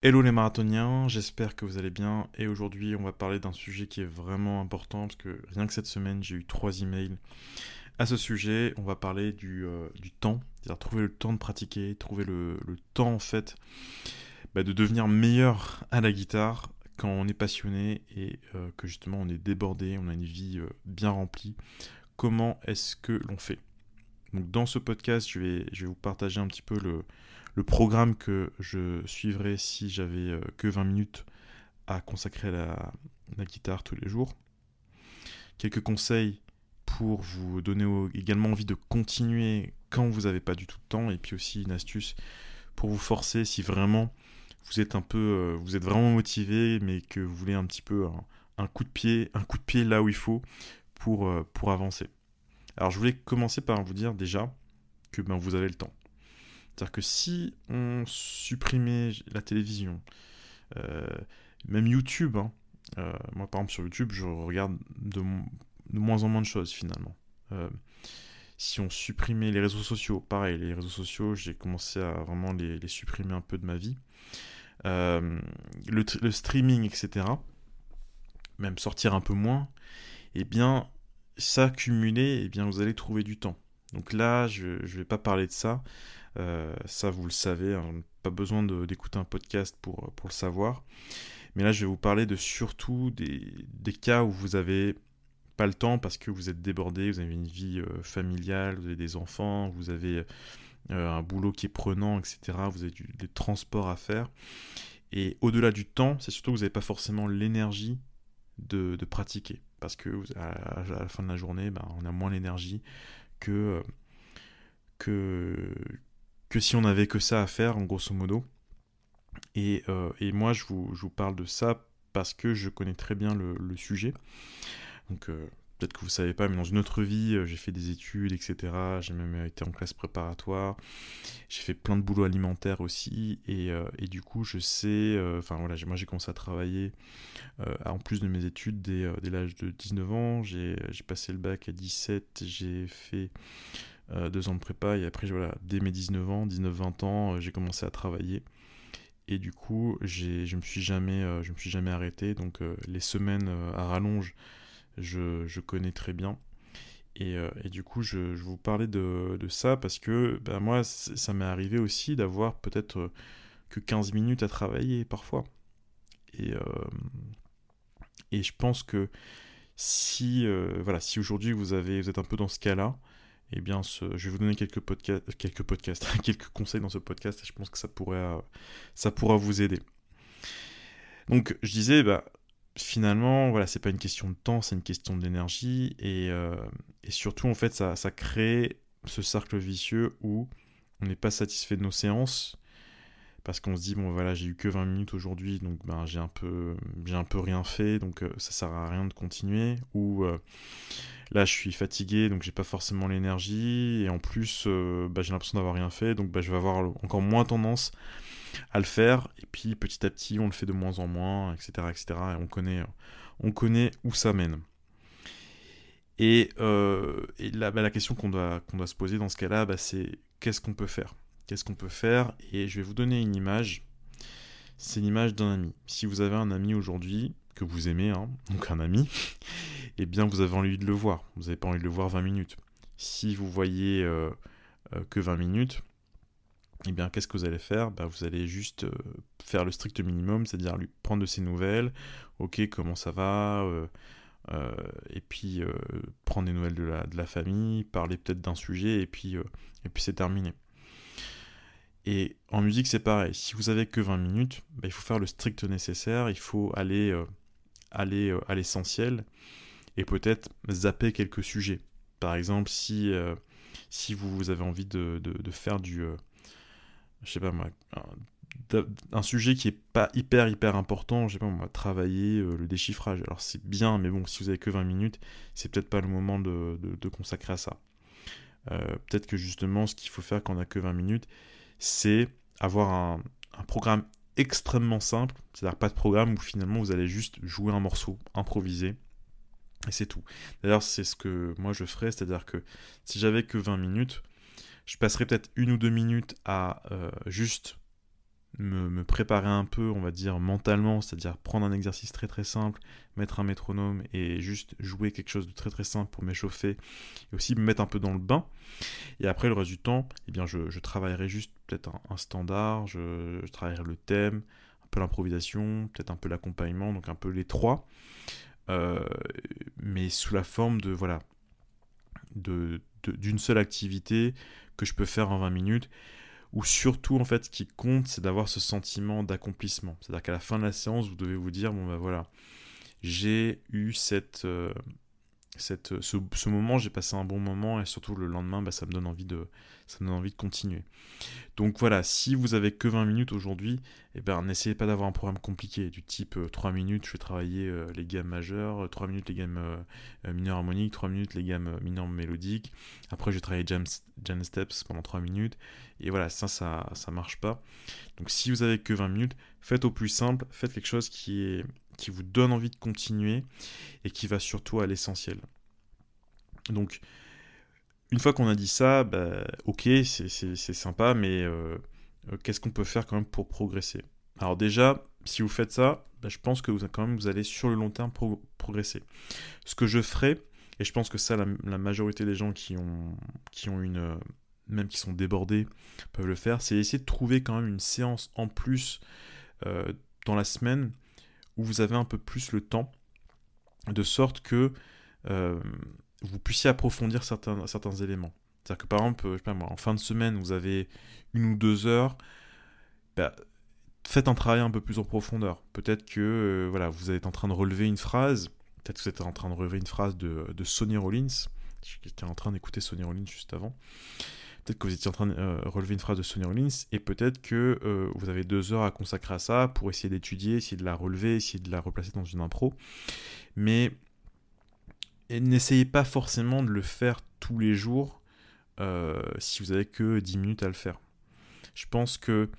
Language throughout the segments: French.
Hello les marathoniens, j'espère que vous allez bien et aujourd'hui on va parler d'un sujet qui est vraiment important parce que rien que cette semaine j'ai eu trois emails à ce sujet. On va parler du, euh, temps, c'est-à-dire trouver le temps de pratiquer, trouver le, temps en fait bah, de devenir meilleur à la guitare quand on est passionné et euh, que justement on est débordé, on a une vie euh, bien remplie. Comment est-ce que l'on fait? Donc dans ce podcast je vais, je vais vous partager un petit peu le le programme que je suivrais si j'avais euh, que 20 minutes à consacrer à la, guitare tous les jours. Quelques conseils pour vous donner également envie de continuer quand vous n'avez pas du tout de temps et puis aussi une astuce pour vous forcer si vraiment vous êtes un peu euh, vous êtes vraiment motivé mais que vous voulez un petit peu un, coup de pied un coup de pied là où il faut pour, euh, pour avancer alors je voulais commencer par vous dire déjà que ben, vous avez le temps c'est-à-dire que si on supprimait la télévision, euh, même YouTube, hein, euh, moi par exemple sur YouTube, je regarde de, moins en moins de choses finalement. Euh, si on supprimait les réseaux sociaux, pareil, les réseaux sociaux, j'ai commencé à vraiment les, supprimer un peu de ma vie. Le, streaming, etc., même sortir un peu moins, eh bien, ça cumulé, eh bien, vous allez trouver du temps. Donc là, je ne vais pas parler de ça. Euh, ça, vous le savez, hein, pas besoin d'écouter un podcast pour, le savoir. Mais là, je vais vous parler de surtout des, cas où vous avez pas le temps parce que vous êtes débordé, vous avez une vie euh, familiale, vous avez des enfants, vous avez euh, un boulot qui est prenant, etc. Vous avez des transports à faire. Et au-delà du temps, c'est surtout que vous n'avez pas forcément l'énergie de, de, pratiquer. Parce que à, la fin de la journée, ben, on a moins l'énergie que, si on n'avait que ça à faire, en grosso modo. Et, euh, moi, je vous, je vous, parle de ça parce que je connais très bien le, sujet. Donc, euh, peut-être que vous ne savez pas, mais dans une autre vie, euh, j'ai fait des études, etc. J'ai même été en classe préparatoire. J'ai fait plein de boulot alimentaire aussi. Et, du coup, je sais. Enfin, voilà, moi, j'ai commencé à travailler en plus de mes études dès, l'âge de 19 ans. J'ai passé le bac à 17. J'ai fait euh, deux ans de prépa, et après, voilà, dès mes 19 ans, 19-20 ans, euh, j'ai commencé à travailler. Et du coup, je me euh, me suis jamais arrêté. Donc les semaines à rallonge, je, connais très bien. Et, et du coup, je, vous parlais de, ça parce que ben, moi, ça m'est arrivé aussi d'avoir peut-être que 15 minutes à travailler parfois. Et, et je pense que si, voilà, si aujourd'hui vous, vous êtes un peu dans ce cas-là, eh bien, je vais vous donner quelques, podcasts, quelques podcasts, quelques conseils dans ce podcast et je pense que ça pourrait, euh, ça pourra vous aider. Donc, je disais, bah, finalement, voilà, c'est pas une question de temps, c'est une question d'énergie et, euh, surtout, en fait, ça, crée ce cercle vicieux où on n'est pas satisfait de nos séances parce qu'on se dit bon voilà j'ai eu que 20 minutes aujourd'hui donc ben j'ai un peu un peu rien fait donc euh, ça sert à rien de continuer. Ou Là, je suis fatigué, donc j'ai pas forcément l'énergie, et en plus, euh, bah, j'ai l'impression d'avoir rien fait, donc bah, je vais avoir encore moins tendance à le faire, et puis petit à petit, on le fait de moins en moins, etc., etc., et on connaît, on connaît où ça mène. Et, euh, bah, la question qu'on doit, doit se poser dans ce cas-là, c'est qu'est-ce qu'on peut faire? Qu'est-ce qu'on peut faire? Et je vais vous donner une image. C'est l'image d'un ami. Si vous avez un ami aujourd'hui que vous aimez, hein, donc un ami, eh bien vous avez envie de le voir. Vous n'avez pas envie de le voir 20 minutes. Si vous voyez euh, euh, que 20 minutes, eh bien qu'est-ce que vous allez faire? Bah, Vous allez juste euh, faire le strict minimum, c'est-à-dire lui prendre de ses nouvelles, ok comment ça va, et puis prendre des nouvelles de la, de la famille, parler peut-être d'un sujet, et puis, puis c'est terminé. Et en musique, c'est pareil. Si vous avez que 20 minutes, bah, il faut faire le strict nécessaire. Il faut aller, aller à l'essentiel et peut-être zapper quelques sujets. Par exemple, si, euh, si vous avez envie de, de, faire du. Euh, je sais pas moi. Un, sujet qui est pas hyper hyper important, je sais pas moi, travailler euh, le déchiffrage. Alors c'est bien, mais bon, si vous avez que 20 minutes, c'est peut-être pas le moment de, de consacrer à ça. peut-être que justement, ce qu'il faut faire quand on a que 20 minutes, c'est avoir un, un programme extrêmement simple, c'est-à-dire pas de programme où finalement vous allez juste jouer un morceau, improviser, et c'est tout. D'ailleurs, c'est ce que moi je ferais, c'est-à-dire que si j'avais que 20 minutes, je passerais peut-être une ou deux minutes à euh, juste me, préparer un peu, on va dire, mentalement, c'est-à-dire prendre un exercice très très simple, mettre un métronome et juste jouer quelque chose de très très simple pour m'échauffer et aussi me mettre un peu dans le bain. Et après, le reste du temps, eh bien, je, travaillerai juste peut-être un, standard, je, travaillerai le thème, un peu l'improvisation, peut-être un peu l'accompagnement, donc un peu les trois, euh, mais sous la forme de, voilà, de, d'une seule activité que je peux faire en 20 minutes. Ou surtout en fait ce qui compte c'est d'avoir ce sentiment d'accomplissement. C'est à dire qu'à la fin de la séance vous devez vous dire bon ben voilà j'ai eu cette euh, cette, ce, moment, j'ai passé un bon moment et surtout le lendemain, bah, ça, me donne envie de, ça me donne envie de continuer. Donc voilà, si vous avez que 20 minutes aujourd'hui, eh ben, n'essayez pas d'avoir un programme compliqué du type 3 euh, minutes, je vais travailler euh, les gammes majeures, 3 minutes les gammes euh, mineures harmoniques, 3 minutes les gammes mineures mélodiques, après je vais travailler jam, jam steps pendant 3 minutes, et voilà, ça, ça, ça marche pas. Donc si vous avez que 20 minutes, faites au plus simple, faites quelque chose qui est qui vous donne envie de continuer et qui va surtout à l'essentiel. Donc, une fois qu'on a dit ça, bah, ok, c'est sympa, mais euh, euh, qu'est-ce qu'on peut faire quand même pour progresser? Alors déjà, si vous faites ça, bah, je pense que vous, quand même, vous allez sur le long terme progresser. Ce que je ferai, et je pense que ça, la, majorité des gens qui ont, qui ont une, euh, même qui sont débordés, peuvent le faire, c'est essayer de trouver quand même une séance en plus dans la semaine où vous avez un peu plus le temps, de sorte que euh, vous puissiez approfondir certains, certains éléments. C'est-à-dire que par exemple, je sais pas moi, en fin de semaine, vous avez une ou deux heures, bah, faites un travail un peu plus en profondeur. Peut-être que euh, voilà, vous êtes en train de relever une phrase, peut-être que vous êtes en train de relever une phrase de, de Sonny Rollins. J'étais en train d'écouter Sonny Rollins juste avant. Peut-être que vous étiez en train de euh, relever une phrase de Sonny Rollins et peut-être que euh, vous avez deux heures à consacrer à ça pour essayer d'étudier, essayer de la relever, essayer de la replacer dans une impro. Mais n'essayez pas forcément de le faire tous les jours euh, si vous avez que 10 minutes à le faire. Je pense que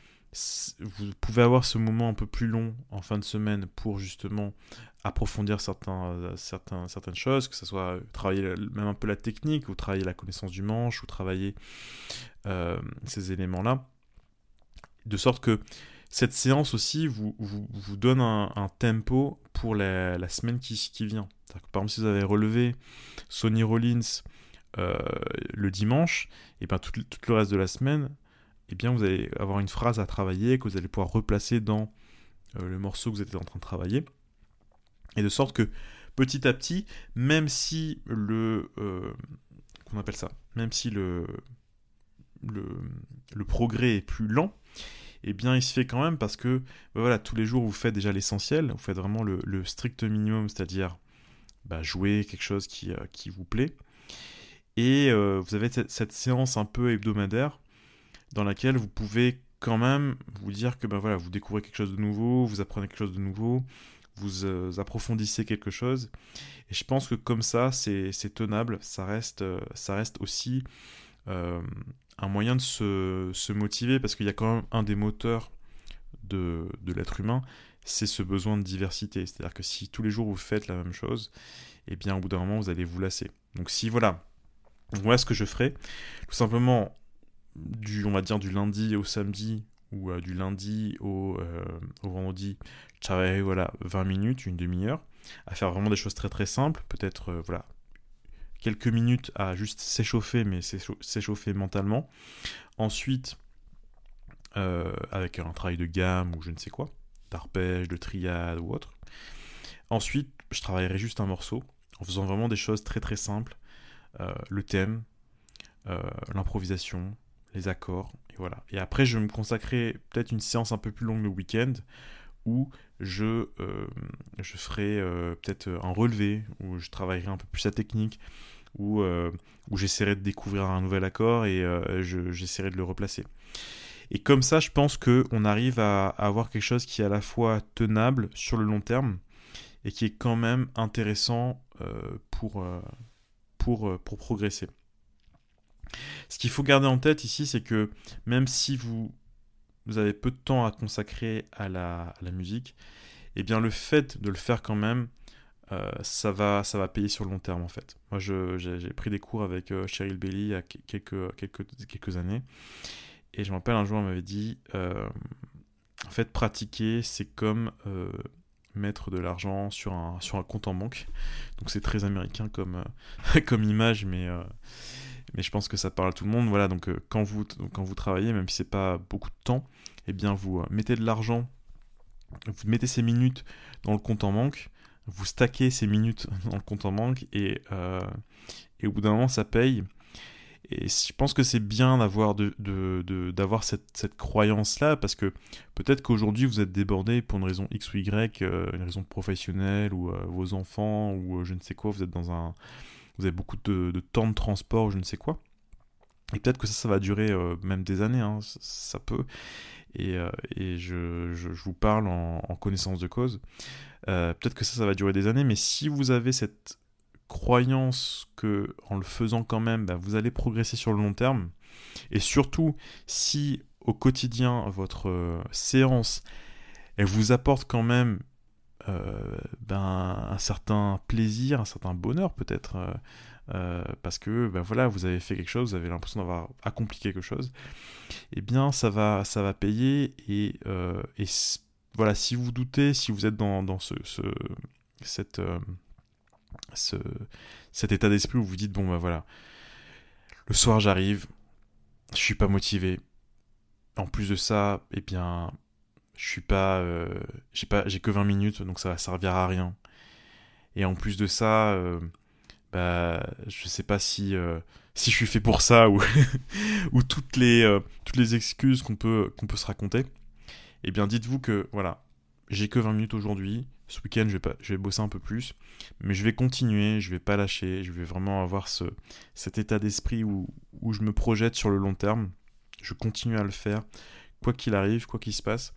vous pouvez avoir ce moment un peu plus long en fin de semaine pour justement approfondir euh, certains, certaines choses, que ce soit travailler même un peu la technique, ou travailler la connaissance du manche, ou travailler euh, ces éléments-là. De sorte que cette séance aussi vous, vous, vous donne un, tempo pour la, semaine qui, qui vient. par exemple, si vous avez relevé Sonny Rollins euh, le dimanche, et bien tout, le reste de la semaine, et bien vous allez avoir une phrase à travailler que vous allez pouvoir replacer dans le morceau que vous êtes en train de travailler. Et de sorte que petit à petit, même si le... Euh, qu'on appelle ça Même si le, le, progrès est plus lent, eh bien il se fait quand même parce que bah voilà, tous les jours vous faites déjà l'essentiel, vous faites vraiment le, strict minimum, c'est-à-dire bah, jouer quelque chose qui, euh, qui vous plaît. Et euh, vous avez cette, cette, séance un peu hebdomadaire dans laquelle vous pouvez quand même vous dire que bah, voilà, vous découvrez quelque chose de nouveau, vous apprenez quelque chose de nouveau, vous euh, approfondissez quelque chose. Et je pense que comme ça, c'est tenable, ça reste, euh, ça reste aussi euh, un moyen de se, motiver, parce qu'il y a quand même un des moteurs de, de l'être humain, c'est ce besoin de diversité. C'est-à-dire que si tous les jours vous faites la même chose, et eh bien au bout d'un moment, vous allez vous lasser. Donc si voilà, voilà ce que je ferai, tout simplement, du, on va dire du lundi au samedi, ou du lundi au, au vendredi, travailler voilà, 20 minutes, une demi-heure, à faire vraiment des choses très très simples, peut-être euh, voilà, quelques minutes à juste s'échauffer, mais s'échauffer mentalement. Ensuite, euh, avec un travail de gamme ou je ne sais quoi, d'arpège, de triade ou autre. Ensuite, je travaillerai juste un morceau, en faisant vraiment des choses très très simples. Euh, le thème, l'improvisation, les accords, et voilà. Et après, je me consacrer peut-être une séance un peu plus longue le week-end, où je, euh, je ferai euh, peut-être un relevé, où je travaillerai un peu plus la technique, où, euh, où j'essaierai de découvrir un nouvel accord et j'essaierai de le replacer. Et comme ça, je pense qu'on arrive à, avoir quelque chose qui est à la fois tenable sur le long terme et qui est quand même intéressant pour, pour, pour progresser. Ce qu'il faut garder en tête ici, c'est que même si vous avez peu de temps à consacrer à la, musique, eh bien le fait de le faire quand même, euh, ça, va, ça va payer sur le long terme en fait. Moi j'ai pris des cours avec euh, Cheryl Bailey il y a quelques, années, et je me rappelle un jour elle m'avait dit, euh, en fait, pratiquer, c'est comme mettre de l'argent sur un, sur un compte en banque. Donc c'est très américain comme, comme image, mais, mais je pense que ça parle à tout le monde. Voilà, donc quand, vous, quand vous travaillez, même si c'est pas beaucoup de temps, eh bien vous mettez de l'argent, vous mettez ces minutes dans le compte en banque, vous stackez ces minutes dans le compte en banque et, et au bout d'un moment ça paye. Et je pense que c'est bien d'avoir de, de, cette, cette croyance-là, parce que peut-être qu'aujourd'hui vous êtes débordé pour une raison X ou Y, euh, une raison professionnelle, ou euh, vos enfants, ou euh, je ne sais quoi, vous êtes dans un... Vous avez beaucoup de, temps de transport, je ne sais quoi. Et peut-être que ça, ça va durer même des années, hein, ça, peut. Et, et je, vous parle en, connaissance de cause. peut-être que ça, ça va durer des années, mais si vous avez cette croyance que en le faisant quand même, bah, vous allez progresser sur le long terme. Et surtout, si au quotidien, votre euh, séance, elle vous apporte quand même euh, ben, un certain plaisir, un certain bonheur peut-être, euh, parce que ben, voilà, vous avez fait quelque chose, vous avez l'impression d'avoir accompli quelque chose, eh bien ça va, ça va payer. Et, et voilà, si vous doutez, si vous êtes dans, dans ce, ce cette ce, cet état d'esprit où vous dites bon bah voilà, le soir j'arrive, je suis pas motivé. En plus de ça, eh bien, je suis pas, euh, j'ai pas, j'ai que 20 minutes, donc ça va servir à rien. Et en plus de ça, euh, bah, je sais pas si euh, si je suis fait pour ça ou ou toutes les toutes les excuses qu'on peut qu'on peut se raconter. Eh bien, dites-vous que voilà, j'ai que 20 minutes aujourd'hui, ce week-end, je vais, pas, je vais bosser un peu plus, mais je vais continuer, je vais pas lâcher, je vais vraiment avoir ce, cet état d'esprit où, où je me projette sur le long terme. Je continue à le faire, quoi qu'il arrive, quoi qu'il se passe.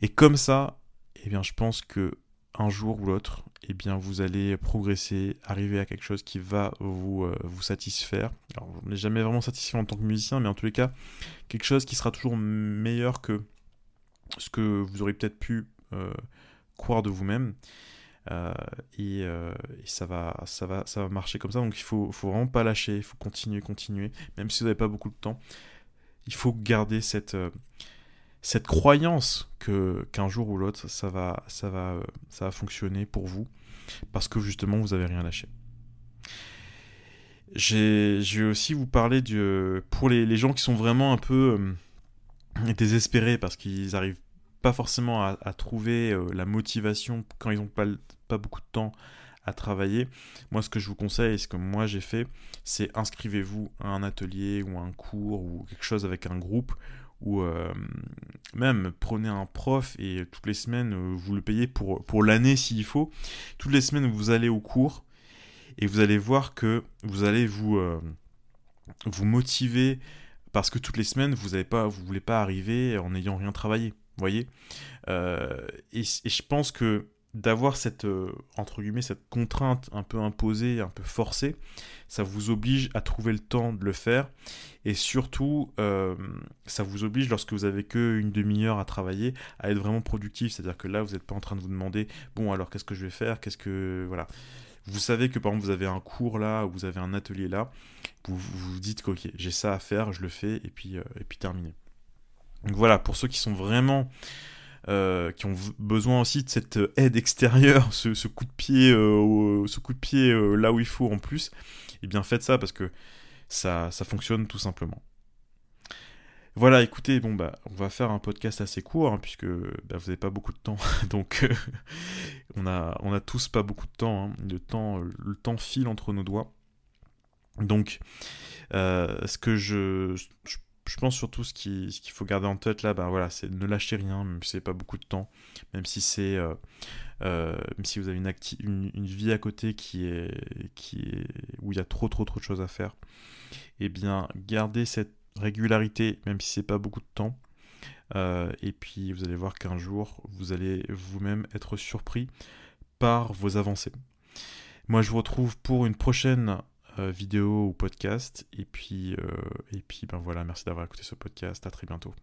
Et comme ça, eh bien, je pense que un jour ou l'autre, eh bien, vous allez progresser, arriver à quelque chose qui va vous, euh, vous satisfaire. Alors, on n'est jamais vraiment satisfait en tant que musicien, mais en tous les cas, quelque chose qui sera toujours meilleur que ce que vous aurez peut-être pu euh, croire de vous-même. Euh, et, ça, va, ça, va, ça va marcher comme ça. Donc il faut, faut vraiment pas lâcher, il faut continuer, continuer, même si vous n'avez pas beaucoup de temps. Il faut garder cette, euh, croyance qu'un jour ou l'autre, ça va, ça, va, ça va fonctionner pour vous, parce que justement, vous n'avez rien lâché. Je vais aussi vous parler de, pour les, gens qui sont vraiment un peu désespérés parce qu'ils arrivent pas forcément à, trouver euh, la motivation quand ils n'ont pas beaucoup de temps à travailler. Moi, ce que je vous conseille, ce que moi j'ai fait, c'est inscrivez-vous à un atelier ou un cours ou quelque chose avec un groupe ou euh, même prenez un prof et toutes les semaines euh, vous le payez pour, pour l'année s'il faut. Toutes les semaines vous allez au cours et vous allez voir que vous allez vous, vous motiver parce que toutes les semaines vous ne pas, vous voulez pas arriver en n'ayant rien travaillé voyez euh, et, je pense que d'avoir cette, euh, entre guillemets, cette contrainte un peu imposée, un peu forcée, ça vous oblige à trouver le temps de le faire. Et surtout, euh, ça vous oblige, lorsque vous avez que une demi-heure à travailler, à être vraiment productif. C'est-à-dire que là, vous n'êtes pas en train de vous demander, bon, alors qu'est-ce que je vais faire? Qu'est-ce que. Voilà. Vous savez que par exemple, vous avez un cours là, ou vous avez un atelier là, vous vous dites ok, j'ai ça à faire, je le fais, et puis, et puis terminé. Donc voilà, pour ceux qui sont vraiment... Euh, qui ont besoin aussi de cette aide extérieure, ce, coup de pied, euh, ce coup de pied euh, là où il faut en plus, et eh bien faites ça parce que ça, fonctionne tout simplement. Voilà, écoutez, bon bah, on va faire un podcast assez court hein, puisque bah, vous n'avez pas beaucoup de temps, donc on a, tous pas beaucoup de temps. Hein. Le temps, le temps file entre nos doigts. Donc, ce que je je pense surtout ce qu'il faut garder en tête là, ben voilà, c'est ne lâcher rien, même si c'est pas beaucoup de temps, même si c'est euh, euh, si vous avez une, vie à côté qui est qui est où il y a trop trop trop de choses à faire, et eh bien gardez cette régularité, même si c'est pas beaucoup de temps. Euh, et puis vous allez voir qu'un jour vous allez vous-même être surpris par vos avancées. Moi je vous retrouve pour une prochaine vidéo ou podcast. Et puis, euh, et puis ben voilà, merci d'avoir écouté ce podcast. À très bientôt.